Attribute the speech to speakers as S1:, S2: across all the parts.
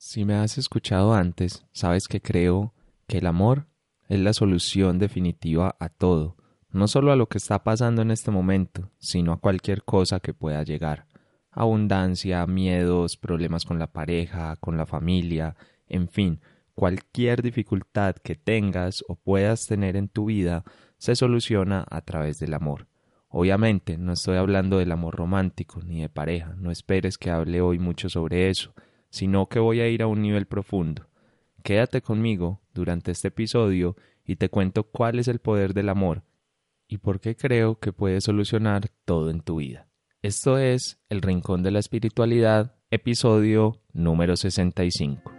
S1: Si me has escuchado antes, sabes que creo que el amor es la solución definitiva a todo, no solo a lo que está pasando en este momento, sino a cualquier cosa que pueda llegar. Abundancia, miedos, problemas con la pareja, con la familia, en fin, cualquier dificultad que tengas o puedas tener en tu vida se soluciona a través del amor. Obviamente no estoy hablando del amor romántico ni de pareja, no esperes que hable hoy mucho sobre eso, sino que voy a ir a un nivel profundo. Quédate conmigo durante este episodio y te cuento cuál es el poder del amor y por qué creo que puede solucionar todo en tu vida. Esto es El Rincón de la Espiritualidad, episodio número 65.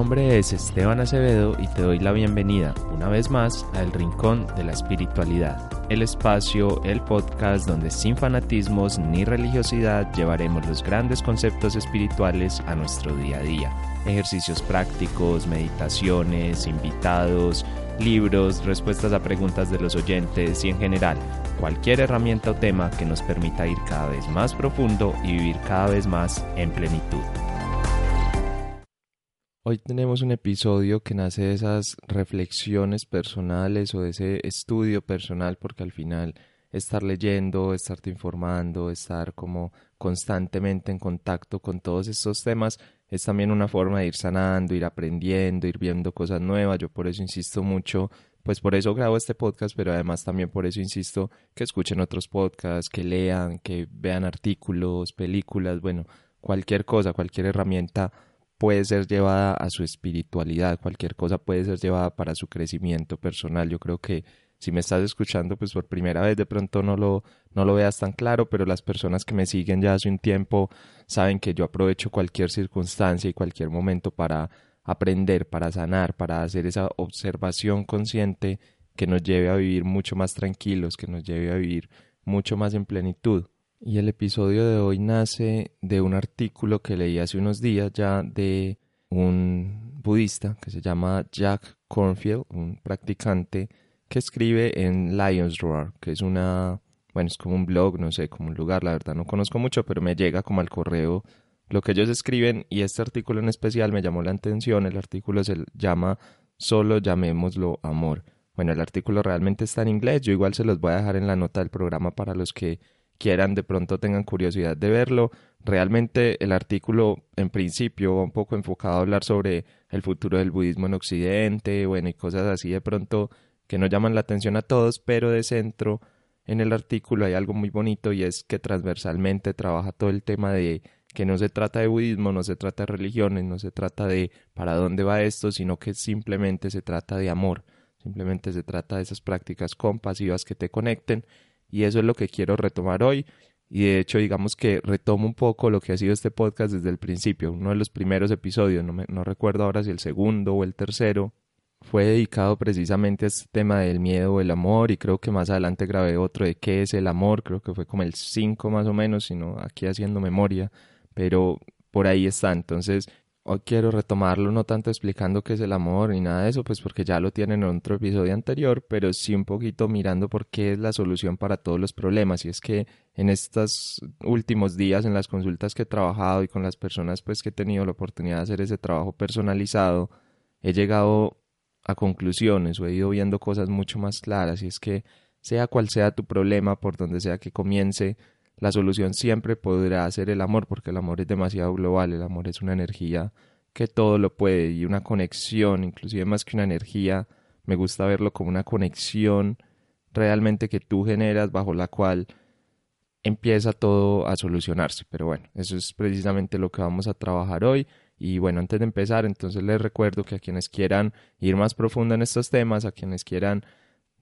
S1: Nombre es Esteban Acevedo y te doy la bienvenida una vez más a El Rincón de la Espiritualidad, el espacio, el podcast donde sin fanatismos ni religiosidad llevaremos los grandes conceptos espirituales a nuestro día a día. Ejercicios prácticos, meditaciones, invitados, libros, respuestas a preguntas de los oyentes y en general cualquier herramienta o tema que nos permita ir cada vez más profundo y vivir cada vez más en plenitud. Hoy tenemos un episodio que nace de esas reflexiones personales o de ese estudio personal porque al final estar leyendo, estarte informando, estar como constantemente en contacto con todos estos temas es también una forma de ir sanando, ir aprendiendo, ir viendo cosas nuevas. Yo por eso insisto mucho, pues por eso grabo este podcast, pero además también por eso insisto que escuchen otros podcasts, que lean, que vean artículos, películas, bueno, cualquier cosa, cualquier herramienta puede ser llevada a su espiritualidad, cualquier cosa puede ser llevada para su crecimiento personal. Yo creo que si me estás escuchando, pues por primera vez de pronto no lo, no lo veas tan claro, pero las personas que me siguen ya hace un tiempo saben que yo aprovecho cualquier circunstancia y cualquier momento para aprender, para sanar, para hacer esa observación consciente que nos lleve a vivir mucho más tranquilos, que nos lleve a vivir mucho más en plenitud. Y el episodio de hoy nace de un artículo que leí hace unos días ya de un budista que se llama Jack Cornfield, un practicante que escribe en Lions Roar, que es una, bueno, es como un blog, no sé, como un lugar, la verdad no conozco mucho, pero me llega como al correo lo que ellos escriben y este artículo en especial me llamó la atención, el artículo se llama Solo llamémoslo amor. Bueno, el artículo realmente está en inglés, yo igual se los voy a dejar en la nota del programa para los que quieran de pronto tengan curiosidad de verlo. Realmente el artículo en principio va un poco enfocado a hablar sobre el futuro del budismo en Occidente, bueno, y cosas así de pronto que no llaman la atención a todos, pero de centro en el artículo hay algo muy bonito y es que transversalmente trabaja todo el tema de que no se trata de budismo, no se trata de religiones, no se trata de para dónde va esto, sino que simplemente se trata de amor, simplemente se trata de esas prácticas compasivas que te conecten y eso es lo que quiero retomar hoy. Y de hecho, digamos que retomo un poco lo que ha sido este podcast desde el principio. Uno de los primeros episodios, no, me, no recuerdo ahora si el segundo o el tercero, fue dedicado precisamente a este tema del miedo o el amor. Y creo que más adelante grabé otro de qué es el amor. Creo que fue como el 5 más o menos, sino aquí haciendo memoria. Pero por ahí está. Entonces, Hoy quiero retomarlo no tanto explicando qué es el amor ni nada de eso, pues porque ya lo tienen en otro episodio anterior, pero sí un poquito mirando por qué es la solución para todos los problemas. Y es que en estos últimos días, en las consultas que he trabajado y con las personas pues que he tenido la oportunidad de hacer ese trabajo personalizado, he llegado a conclusiones o he ido viendo cosas mucho más claras. Y es que sea cual sea tu problema, por donde sea que comience, la solución siempre podrá ser el amor, porque el amor es demasiado global, el amor es una energía que todo lo puede y una conexión, inclusive más que una energía, me gusta verlo como una conexión realmente que tú generas bajo la cual empieza todo a solucionarse. Pero bueno, eso es precisamente lo que vamos a trabajar hoy. Y bueno, antes de empezar, entonces les recuerdo que a quienes quieran ir más profundo en estos temas, a quienes quieran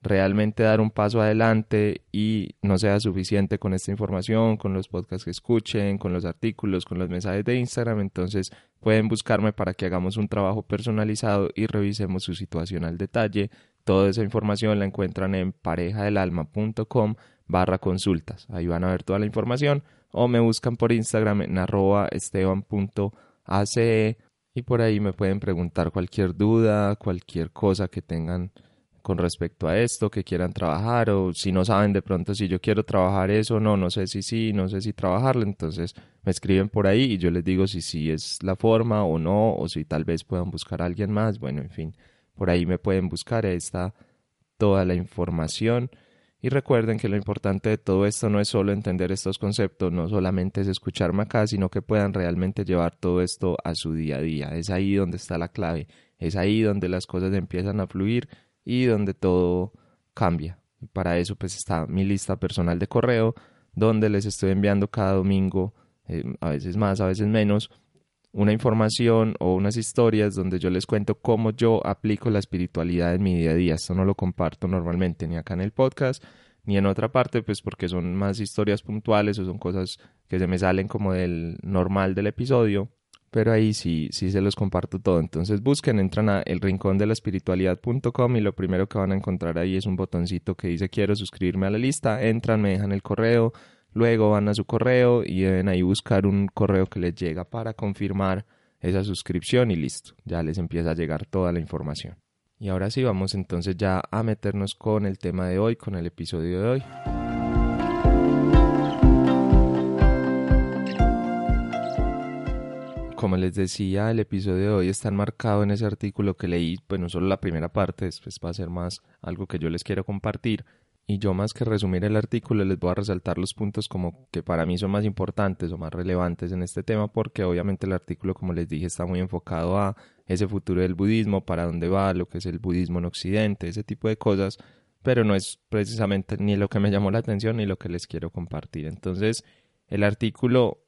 S1: realmente dar un paso adelante y no sea suficiente con esta información, con los podcasts que escuchen, con los artículos, con los mensajes de Instagram, entonces pueden buscarme para que hagamos un trabajo personalizado y revisemos su situación al detalle. Toda esa información la encuentran en parejadelalma.com barra consultas. Ahí van a ver toda la información o me buscan por Instagram en arroba esteban.ace y por ahí me pueden preguntar cualquier duda, cualquier cosa que tengan con respecto a esto, que quieran trabajar o si no saben de pronto si yo quiero trabajar eso, no, no sé si sí, no sé si trabajarlo, entonces me escriben por ahí y yo les digo si sí es la forma o no, o si tal vez puedan buscar a alguien más, bueno, en fin, por ahí me pueden buscar, ahí está toda la información. Y recuerden que lo importante de todo esto no es solo entender estos conceptos, no solamente es escucharme acá, sino que puedan realmente llevar todo esto a su día a día. Es ahí donde está la clave, es ahí donde las cosas empiezan a fluir y donde todo cambia. Y para eso pues está mi lista personal de correo donde les estoy enviando cada domingo, eh, a veces más, a veces menos, una información o unas historias donde yo les cuento cómo yo aplico la espiritualidad en mi día a día. Esto no lo comparto normalmente ni acá en el podcast ni en otra parte, pues porque son más historias puntuales o son cosas que se me salen como del normal del episodio pero ahí sí, sí se los comparto todo. Entonces busquen, entran a elrincondelespiritualidad.com y lo primero que van a encontrar ahí es un botoncito que dice quiero suscribirme a la lista, entran, me dejan el correo, luego van a su correo y deben ahí buscar un correo que les llega para confirmar esa suscripción y listo, ya les empieza a llegar toda la información. Y ahora sí, vamos entonces ya a meternos con el tema de hoy, con el episodio de hoy. Como les decía, el episodio de hoy está enmarcado en ese artículo que leí, pues no solo la primera parte, después va a ser más algo que yo les quiero compartir. Y yo más que resumir el artículo les voy a resaltar los puntos como que para mí son más importantes o más relevantes en este tema porque obviamente el artículo como les dije está muy enfocado a ese futuro del budismo, para dónde va, lo que es el budismo en Occidente, ese tipo de cosas, pero no es precisamente ni lo que me llamó la atención ni lo que les quiero compartir. Entonces el artículo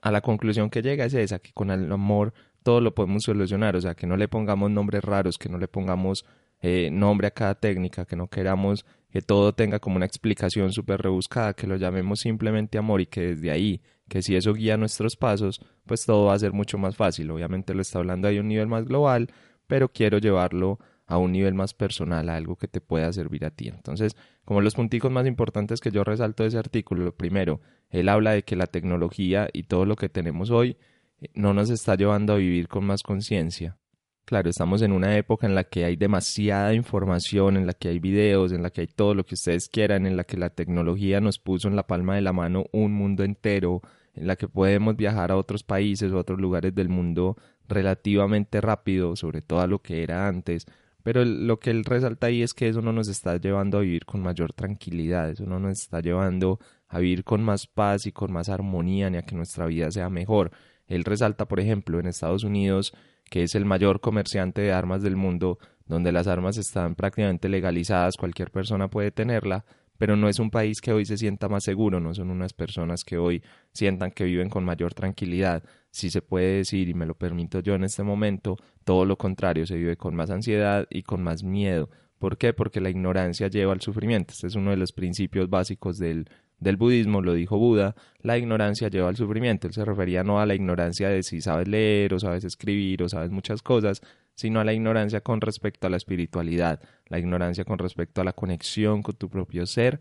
S1: a la conclusión que llega es esa, que con el amor todo lo podemos solucionar, o sea, que no le pongamos nombres raros, que no le pongamos eh, nombre a cada técnica, que no queramos que todo tenga como una explicación súper rebuscada, que lo llamemos simplemente amor y que desde ahí, que si eso guía nuestros pasos, pues todo va a ser mucho más fácil. Obviamente lo está hablando ahí a un nivel más global, pero quiero llevarlo a un nivel más personal, a algo que te pueda servir a ti. Entonces, como los punticos más importantes que yo resalto de ese artículo, lo primero, él habla de que la tecnología y todo lo que tenemos hoy eh, no nos está llevando a vivir con más conciencia. Claro, estamos en una época en la que hay demasiada información, en la que hay videos, en la que hay todo lo que ustedes quieran, en la que la tecnología nos puso en la palma de la mano un mundo entero, en la que podemos viajar a otros países o a otros lugares del mundo relativamente rápido, sobre todo a lo que era antes, pero lo que él resalta ahí es que eso no nos está llevando a vivir con mayor tranquilidad, eso no nos está llevando a vivir con más paz y con más armonía, ni a que nuestra vida sea mejor. Él resalta, por ejemplo, en Estados Unidos, que es el mayor comerciante de armas del mundo, donde las armas están prácticamente legalizadas, cualquier persona puede tenerla, pero no es un país que hoy se sienta más seguro, no son unas personas que hoy sientan que viven con mayor tranquilidad. Si se puede decir, y me lo permito yo en este momento, todo lo contrario, se vive con más ansiedad y con más miedo. ¿Por qué? Porque la ignorancia lleva al sufrimiento. Este es uno de los principios básicos del, del budismo, lo dijo Buda, la ignorancia lleva al sufrimiento. Él se refería no a la ignorancia de si sabes leer o sabes escribir o sabes muchas cosas, sino a la ignorancia con respecto a la espiritualidad, la ignorancia con respecto a la conexión con tu propio ser,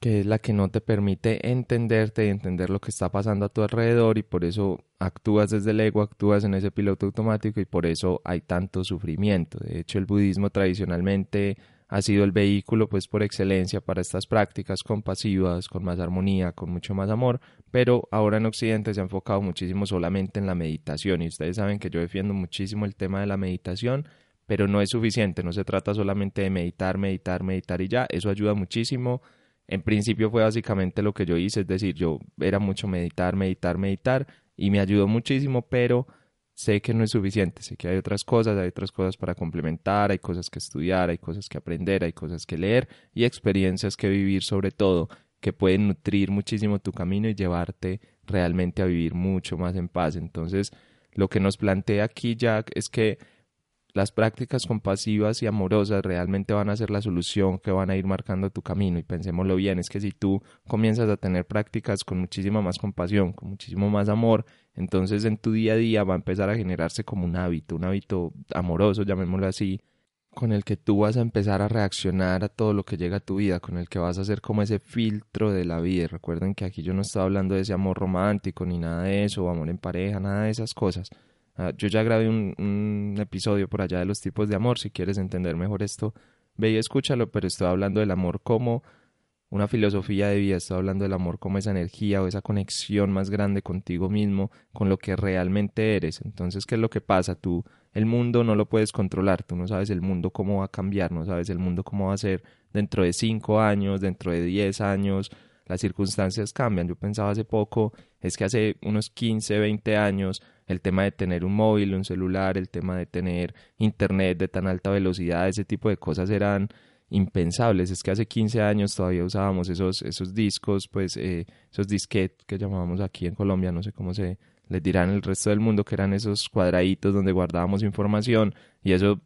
S1: que es la que no te permite entenderte y entender lo que está pasando a tu alrededor y por eso actúas desde el ego, actúas en ese piloto automático y por eso hay tanto sufrimiento. De hecho, el budismo tradicionalmente ha sido el vehículo pues por excelencia para estas prácticas compasivas, con más armonía, con mucho más amor, pero ahora en Occidente se ha enfocado muchísimo solamente en la meditación y ustedes saben que yo defiendo muchísimo el tema de la meditación, pero no es suficiente, no se trata solamente de meditar, meditar, meditar y ya, eso ayuda muchísimo. En principio fue básicamente lo que yo hice, es decir, yo era mucho meditar, meditar, meditar y me ayudó muchísimo, pero sé que no es suficiente, sé que hay otras cosas, hay otras cosas para complementar, hay cosas que estudiar, hay cosas que aprender, hay cosas que leer y experiencias que vivir sobre todo. que pueden nutrir muchísimo tu camino y llevarte realmente a vivir mucho más en paz. Entonces, lo que nos plantea aquí Jack es que las prácticas compasivas y amorosas realmente van a ser la solución que van a ir marcando tu camino. Y pensémoslo bien, es que si tú comienzas a tener prácticas con muchísima más compasión, con muchísimo más amor, entonces en tu día a día va a empezar a generarse como un hábito, un hábito amoroso, llamémoslo así, con el que tú vas a empezar a reaccionar a todo lo que llega a tu vida, con el que vas a hacer como ese filtro de la vida. Recuerden que aquí yo no estaba hablando de ese amor romántico ni nada de eso, amor en pareja, nada de esas cosas. Ah, yo ya grabé un, episodio por allá de los tipos de amor. Si quieres entender mejor esto, ve y escúchalo. Pero estoy hablando del amor como una filosofía de vida. Estoy hablando del amor como esa energía o esa conexión más grande contigo mismo, con lo que realmente eres. Entonces, ¿qué es lo que pasa? Tú, el mundo no lo puedes controlar. Tú no sabes el mundo cómo va a cambiar. No sabes el mundo cómo va a ser dentro de cinco años, dentro de diez años. Las circunstancias cambian. Yo pensaba hace poco, es que hace unos 15, 20 años el tema de tener un móvil, un celular, el tema de tener internet de tan alta velocidad, ese tipo de cosas eran impensables. Es que hace 15 años todavía usábamos esos, esos discos, pues eh, esos disquetes que llamábamos aquí en Colombia, no sé cómo se les dirán el resto del mundo, que eran esos cuadraditos donde guardábamos información y eso,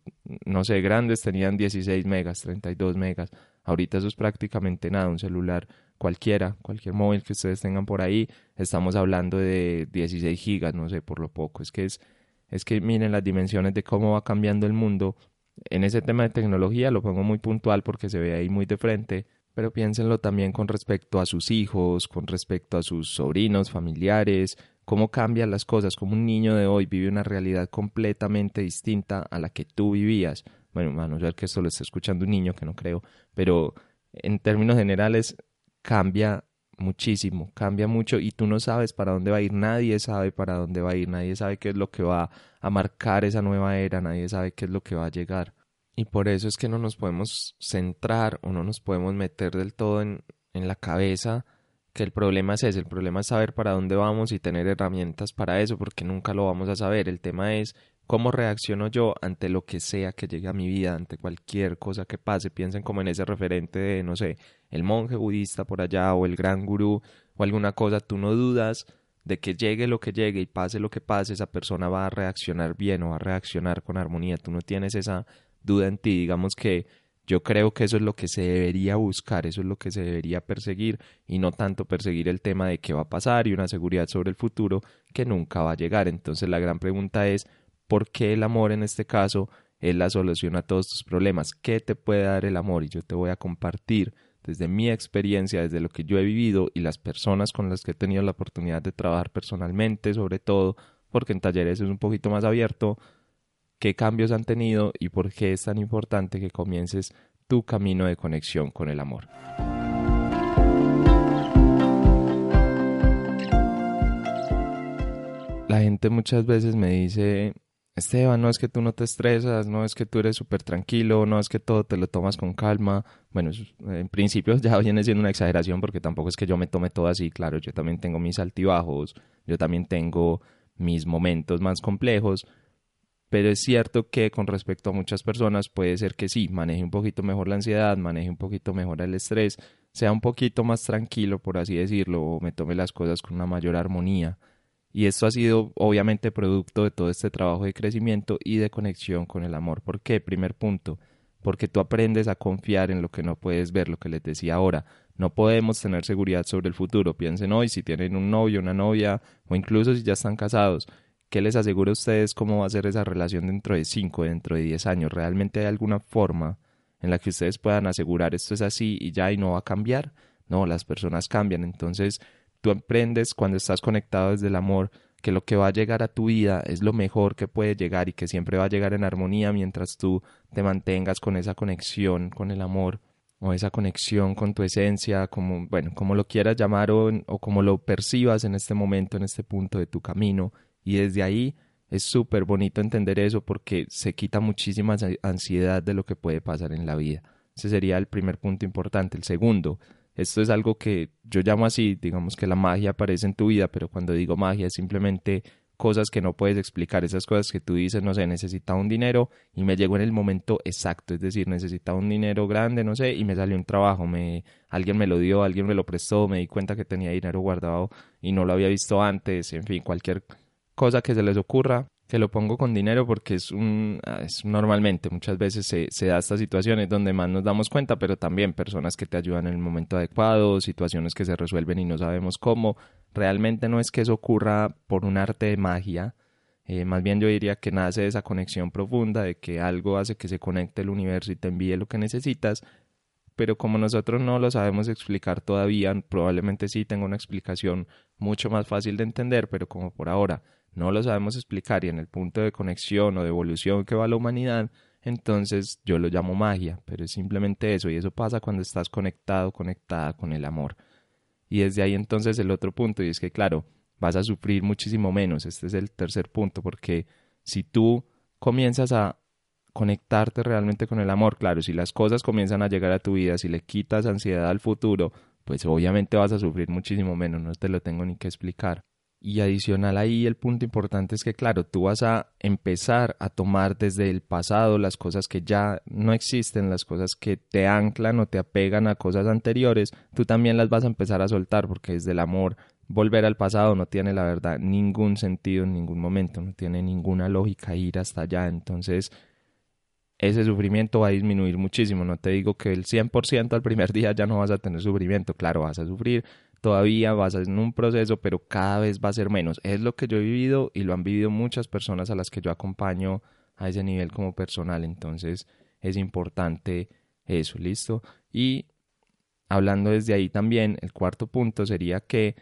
S1: no sé, grandes tenían 16 megas, 32 megas. Ahorita eso es prácticamente nada, un celular cualquiera, cualquier móvil que ustedes tengan por ahí, estamos hablando de 16 gigas, no sé, por lo poco. Es que es, es que miren las dimensiones de cómo va cambiando el mundo. En ese tema de tecnología lo pongo muy puntual porque se ve ahí muy de frente, pero piénsenlo también con respecto a sus hijos, con respecto a sus sobrinos, familiares, cómo cambian las cosas, cómo un niño de hoy vive una realidad completamente distinta a la que tú vivías. Bueno, a no ser que esto lo esté escuchando un niño, que no creo, pero en términos generales cambia muchísimo, cambia mucho y tú no sabes para dónde va a ir, nadie sabe para dónde va a ir, nadie sabe qué es lo que va a marcar esa nueva era, nadie sabe qué es lo que va a llegar. Y por eso es que no nos podemos centrar o no nos podemos meter del todo en, en la cabeza que el problema es ese, el problema es saber para dónde vamos y tener herramientas para eso, porque nunca lo vamos a saber. El tema es cómo reacciono yo ante lo que sea que llegue a mi vida, ante cualquier cosa que pase. Piensen como en ese referente de, no sé, el monje budista por allá o el gran gurú o alguna cosa, tú no dudas de que llegue lo que llegue y pase lo que pase, esa persona va a reaccionar bien o va a reaccionar con armonía. Tú no tienes esa duda en ti. Digamos que yo creo que eso es lo que se debería buscar, eso es lo que se debería perseguir y no tanto perseguir el tema de qué va a pasar y una seguridad sobre el futuro que nunca va a llegar. Entonces la gran pregunta es, ¿por qué el amor en este caso es la solución a todos tus problemas? ¿Qué te puede dar el amor? Y yo te voy a compartir desde mi experiencia, desde lo que yo he vivido y las personas con las que he tenido la oportunidad de trabajar personalmente, sobre todo, porque en talleres es un poquito más abierto, qué cambios han tenido y por qué es tan importante que comiences tu camino de conexión con el amor. La gente muchas veces me dice, Esteban, no es que tú no te estresas, no es que tú eres súper tranquilo, no es que todo te lo tomas con calma. Bueno, en principio ya viene siendo una exageración porque tampoco es que yo me tome todo así, claro, yo también tengo mis altibajos, yo también tengo mis momentos más complejos, pero es cierto que con respecto a muchas personas puede ser que sí, maneje un poquito mejor la ansiedad, maneje un poquito mejor el estrés, sea un poquito más tranquilo, por así decirlo, o me tome las cosas con una mayor armonía. Y esto ha sido obviamente producto de todo este trabajo de crecimiento y de conexión con el amor. ¿Por qué? Primer punto, porque tú aprendes a confiar en lo que no puedes ver, lo que les decía ahora. No podemos tener seguridad sobre el futuro. Piensen hoy si tienen un novio, una novia, o incluso si ya están casados ¿Qué les asegura a ustedes cómo va a ser esa relación dentro de 5, dentro de 10 años? ¿Realmente hay alguna forma en la que ustedes puedan asegurar esto es así y ya y no va a cambiar? No, las personas cambian. Entonces, tú aprendes cuando estás conectado desde el amor que lo que va a llegar a tu vida es lo mejor que puede llegar y que siempre va a llegar en armonía mientras tú te mantengas con esa conexión con el amor o esa conexión con tu esencia, como, bueno, como lo quieras llamar o, o como lo percibas en este momento, en este punto de tu camino y desde ahí es súper bonito entender eso porque se quita muchísima ansiedad de lo que puede pasar en la vida. Ese sería el primer punto importante. El segundo, esto es algo que yo llamo así, digamos que la magia aparece en tu vida, pero cuando digo magia es simplemente cosas que no puedes explicar, esas cosas que tú dices, no sé, necesitaba un dinero y me llegó en el momento exacto, es decir, necesitaba un dinero grande, no sé, y me salió un trabajo, me, alguien me lo dio, alguien me lo prestó, me di cuenta que tenía dinero guardado y no lo había visto antes, en fin, cualquier cosa que se les ocurra, que lo pongo con dinero porque es un ah, es normalmente muchas veces se, se, da estas situaciones donde más nos damos cuenta pero también personas que te ayudan en el momento adecuado situaciones que se resuelven y no sabemos cómo. Realmente no es que eso ocurra por un arte de magia. Eh, más bien yo diría que nace de esa conexión profunda de que algo hace que se conecte el universo y te envíe lo que necesitas pero como nosotros no lo sabemos explicar todavía probablemente sí tenga una explicación mucho más fácil de entender pero como por ahora no lo sabemos explicar y en el punto de conexión o de evolución que va la humanidad, entonces yo lo llamo magia, pero es simplemente eso y eso pasa cuando estás conectado, conectada con el amor. Y desde ahí entonces el otro punto y es que claro, vas a sufrir muchísimo menos, este es el tercer punto, porque si tú comienzas a conectarte realmente con el amor, claro, si las cosas comienzan a llegar a tu vida, si le quitas ansiedad al futuro, pues obviamente vas a sufrir muchísimo menos, no te lo tengo ni que explicar. Y adicional ahí el punto importante es que claro, tú vas a empezar a tomar desde el pasado las cosas que ya no existen, las cosas que te anclan o te apegan a cosas anteriores, tú también las vas a empezar a soltar porque desde el amor volver al pasado no tiene la verdad ningún sentido en ningún momento, no tiene ninguna lógica ir hasta allá, entonces ese sufrimiento va a disminuir muchísimo, no te digo que el 100% al primer día ya no vas a tener sufrimiento, claro, vas a sufrir, todavía vas en un proceso, pero cada vez va a ser menos. Es lo que yo he vivido y lo han vivido muchas personas a las que yo acompaño a ese nivel como personal. Entonces es importante eso, ¿listo? Y hablando desde ahí también, el cuarto punto sería que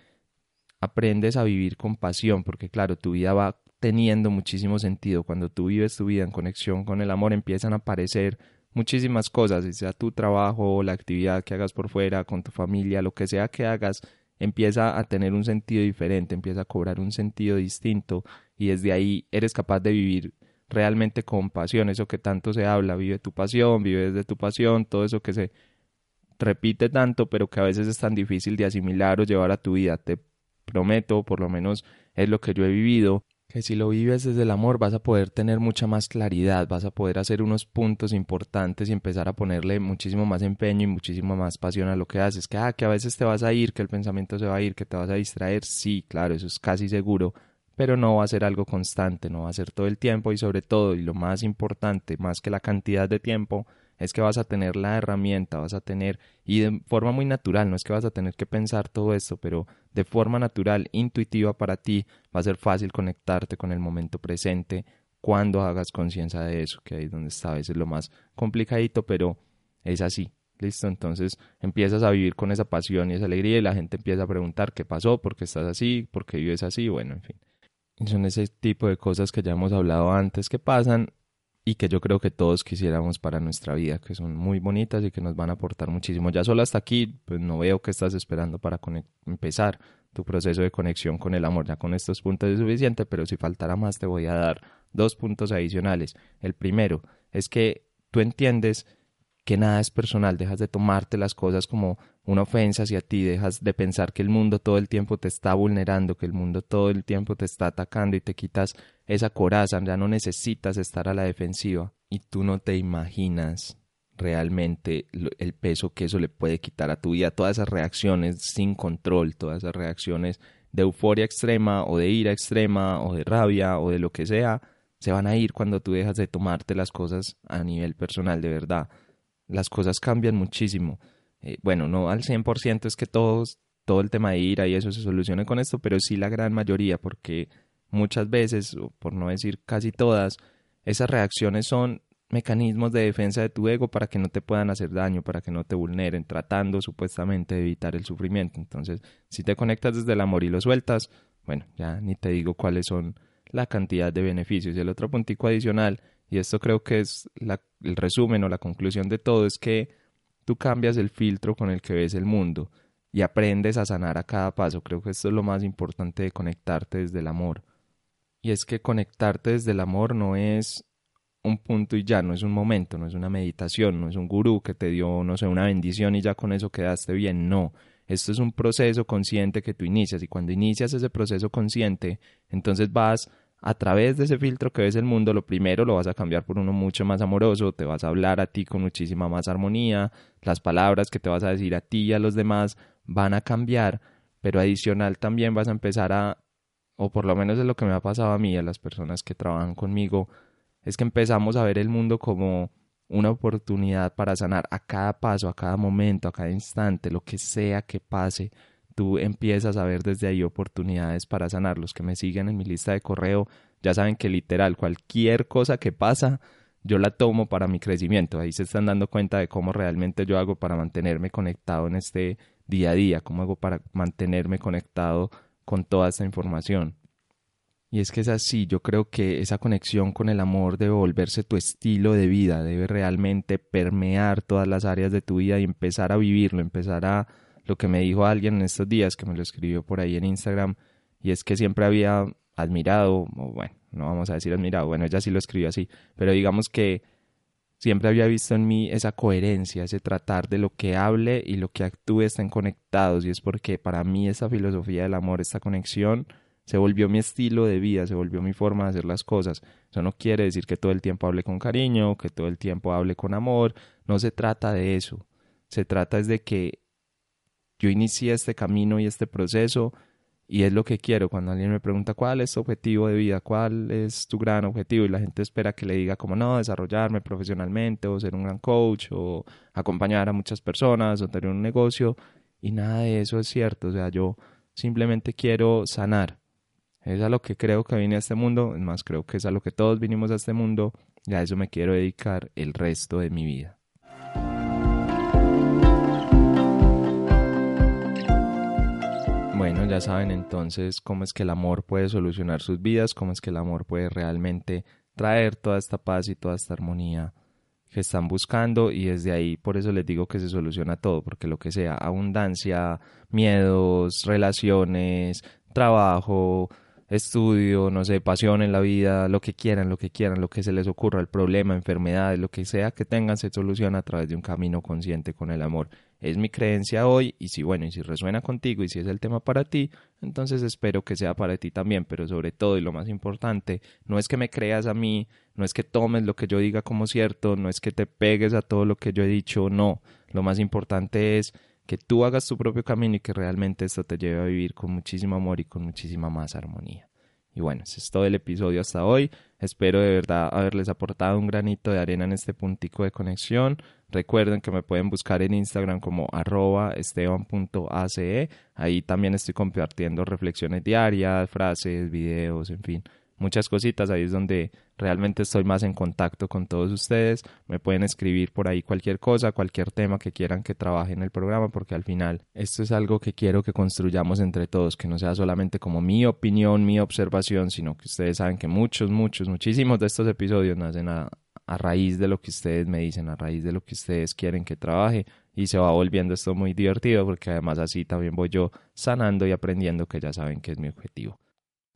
S1: aprendes a vivir con pasión, porque claro, tu vida va teniendo muchísimo sentido. Cuando tú vives tu vida en conexión con el amor, empiezan a aparecer muchísimas cosas, sea tu trabajo, la actividad que hagas por fuera, con tu familia, lo que sea que hagas, empieza a tener un sentido diferente, empieza a cobrar un sentido distinto y desde ahí eres capaz de vivir realmente con pasión, eso que tanto se habla, vive tu pasión, vive desde tu pasión, todo eso que se repite tanto, pero que a veces es tan difícil de asimilar o llevar a tu vida. Te prometo, por lo menos es lo que yo he vivido, que si lo vives desde el amor vas a poder tener mucha más claridad, vas a poder hacer unos puntos importantes y empezar a ponerle muchísimo más empeño y muchísimo más pasión a lo que haces. Que, ah, que a veces te vas a ir, que el pensamiento se va a ir, que te vas a distraer, sí, claro, eso es casi seguro, pero no va a ser algo constante, no va a ser todo el tiempo y sobre todo, y lo más importante, más que la cantidad de tiempo, es que vas a tener la herramienta, vas a tener, y de forma muy natural, no es que vas a tener que pensar todo esto, pero de forma natural, intuitiva para ti, va a ser fácil conectarte con el momento presente cuando hagas conciencia de eso, que ahí es donde está a veces lo más complicadito, pero es así. Listo, entonces empiezas a vivir con esa pasión y esa alegría y la gente empieza a preguntar qué pasó, por qué estás así, por qué vives así, bueno, en fin. Son ese tipo de cosas que ya hemos hablado antes que pasan y que yo creo que todos quisiéramos para nuestra vida, que son muy bonitas y que nos van a aportar muchísimo. Ya solo hasta aquí, pues no veo que estás esperando para empezar tu proceso de conexión con el amor. Ya con estos puntos es suficiente, pero si faltara más te voy a dar dos puntos adicionales. El primero es que tú entiendes que nada es personal, dejas de tomarte las cosas como una ofensa hacia ti, dejas de pensar que el mundo todo el tiempo te está vulnerando, que el mundo todo el tiempo te está atacando y te quitas esa coraza, ya no necesitas estar a la defensiva y tú no te imaginas realmente el peso que eso le puede quitar a tu vida, todas esas reacciones sin control, todas esas reacciones de euforia extrema o de ira extrema o de rabia o de lo que sea, se van a ir cuando tú dejas de tomarte las cosas a nivel personal de verdad las cosas cambian muchísimo. Eh, bueno, no al 100% es que todos, todo el tema de ira y eso se solucione con esto, pero sí la gran mayoría, porque muchas veces, o por no decir casi todas, esas reacciones son mecanismos de defensa de tu ego para que no te puedan hacer daño, para que no te vulneren, tratando supuestamente de evitar el sufrimiento. Entonces, si te conectas desde el amor y lo sueltas, bueno, ya ni te digo cuáles son la cantidad de beneficios. Y el otro puntico adicional y esto creo que es el resumen o la conclusión de todo, es que tú cambias el filtro con el que ves el mundo y aprendes a sanar a cada paso. Creo que esto es lo más importante de conectarte desde el amor. Y es que conectarte desde el amor no es un punto y ya, no es un momento, no es una meditación, no es un gurú que te dio, no sé, una bendición y ya con eso quedaste bien, no. esto es un proceso consciente que tú inicias y cuando inicias ese proceso consciente, entonces vas a través de ese filtro que ves el mundo, lo primero lo vas a cambiar por uno mucho más amoroso, te vas a hablar a ti con muchísima más armonía, las palabras que te vas a decir a ti y a los demás van a cambiar, pero adicional también vas a empezar a, o por lo menos es lo que me ha pasado a mí, a las personas que trabajan conmigo, es que empezamos a ver el mundo como una oportunidad para sanar a cada paso, a cada momento, a cada instante, lo que sea que pase, tú empiezas a ver desde ahí oportunidades para sanar. Los que me siguen en mi lista de correo ya saben que literal cualquier cosa que pasa, yo la tomo para mi crecimiento. Ahí se están dando cuenta de cómo realmente yo hago para mantenerme conectado en este día a día, cómo hago para mantenerme conectado con toda esta información. Y es que es así, yo creo que esa conexión con el amor debe volverse tu estilo de vida, debe realmente permear todas las áreas de tu vida y empezar a vivirlo, empezar a lo que me dijo alguien en estos días, que me lo escribió por ahí en Instagram, y es que siempre había admirado, o bueno, no vamos a decir admirado, bueno, ella sí lo escribió así, pero digamos que siempre había visto en mí esa coherencia, ese tratar de lo que hable y lo que actúe estén conectados, y es porque para mí esa filosofía del amor, esta conexión, se volvió mi estilo de vida, se volvió mi forma de hacer las cosas. Eso no quiere decir que todo el tiempo hable con cariño, que todo el tiempo hable con amor, no se trata de eso. Se trata es de que yo inicié este camino y este proceso y es lo que quiero. Cuando alguien me pregunta cuál es tu objetivo de vida, cuál es tu gran objetivo y la gente espera que le diga como no, desarrollarme profesionalmente o ser un gran coach o acompañar a muchas personas o tener un negocio y nada de eso es cierto. O sea, yo simplemente quiero sanar es a lo que creo que vine a este mundo, es más, creo que es a lo que todos vinimos a este mundo y a eso me quiero dedicar el resto de mi vida. Bueno, ya saben entonces cómo es que el amor puede solucionar sus vidas, cómo es que el amor puede realmente traer toda esta paz y toda esta armonía que están buscando y desde ahí por eso les digo que se soluciona todo, porque lo que sea, abundancia, miedos, relaciones, trabajo, estudio, no sé, pasión en la vida, lo que quieran, lo que quieran, lo que se les ocurra, el problema, enfermedades, lo que sea que tengan, se soluciona a través de un camino consciente con el amor. Es mi creencia hoy y si bueno, y si resuena contigo y si es el tema para ti, entonces espero que sea para ti también, pero sobre todo y lo más importante, no es que me creas a mí, no es que tomes lo que yo diga como cierto, no es que te pegues a todo lo que yo he dicho, no, lo más importante es que tú hagas tu propio camino y que realmente esto te lleve a vivir con muchísimo amor y con muchísima más armonía. Y bueno, ese es todo el episodio hasta hoy. Espero de verdad haberles aportado un granito de arena en este puntico de conexión. Recuerden que me pueden buscar en Instagram como arroba esteban.ace. Ahí también estoy compartiendo reflexiones diarias, frases, videos, en fin muchas cositas. Ahí es donde realmente estoy más en contacto con todos ustedes. Me pueden escribir por ahí cualquier cosa, cualquier tema que quieran que trabaje en el programa, porque al final esto es algo que quiero que construyamos entre todos, que no sea solamente como mi opinión, mi observación, sino que ustedes saben que muchos, muchos, muchísimos de estos episodios nacen a, a raíz de lo que ustedes me dicen, a raíz de lo que ustedes quieren que trabaje y se va volviendo esto muy divertido porque además así también voy yo sanando y aprendiendo que ya saben que es mi objetivo.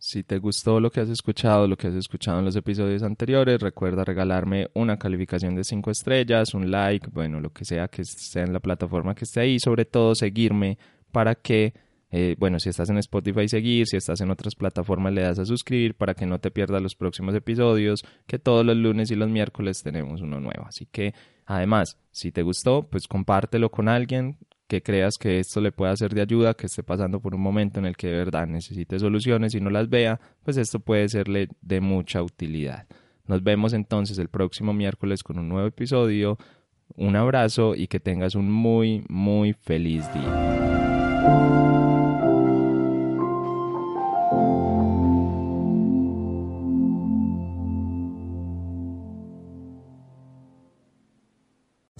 S1: Si te gustó lo que has escuchado, lo que has escuchado en los episodios anteriores, recuerda regalarme una calificación de 5 estrellas, un like, bueno, lo que sea que esté en la plataforma que esté ahí, sobre todo seguirme para que, eh, bueno, si estás en Spotify, seguir, si estás en otras plataformas, le das a suscribir para que no te pierdas los próximos episodios, que todos los lunes y los miércoles tenemos uno nuevo. Así que, además, si te gustó, pues compártelo con alguien, que creas que esto le pueda ser de ayuda, que esté pasando por un momento en el que de verdad necesite soluciones y no las vea, pues esto puede serle de mucha utilidad. Nos vemos entonces el próximo miércoles con un nuevo episodio. Un abrazo y que tengas un muy, muy feliz día.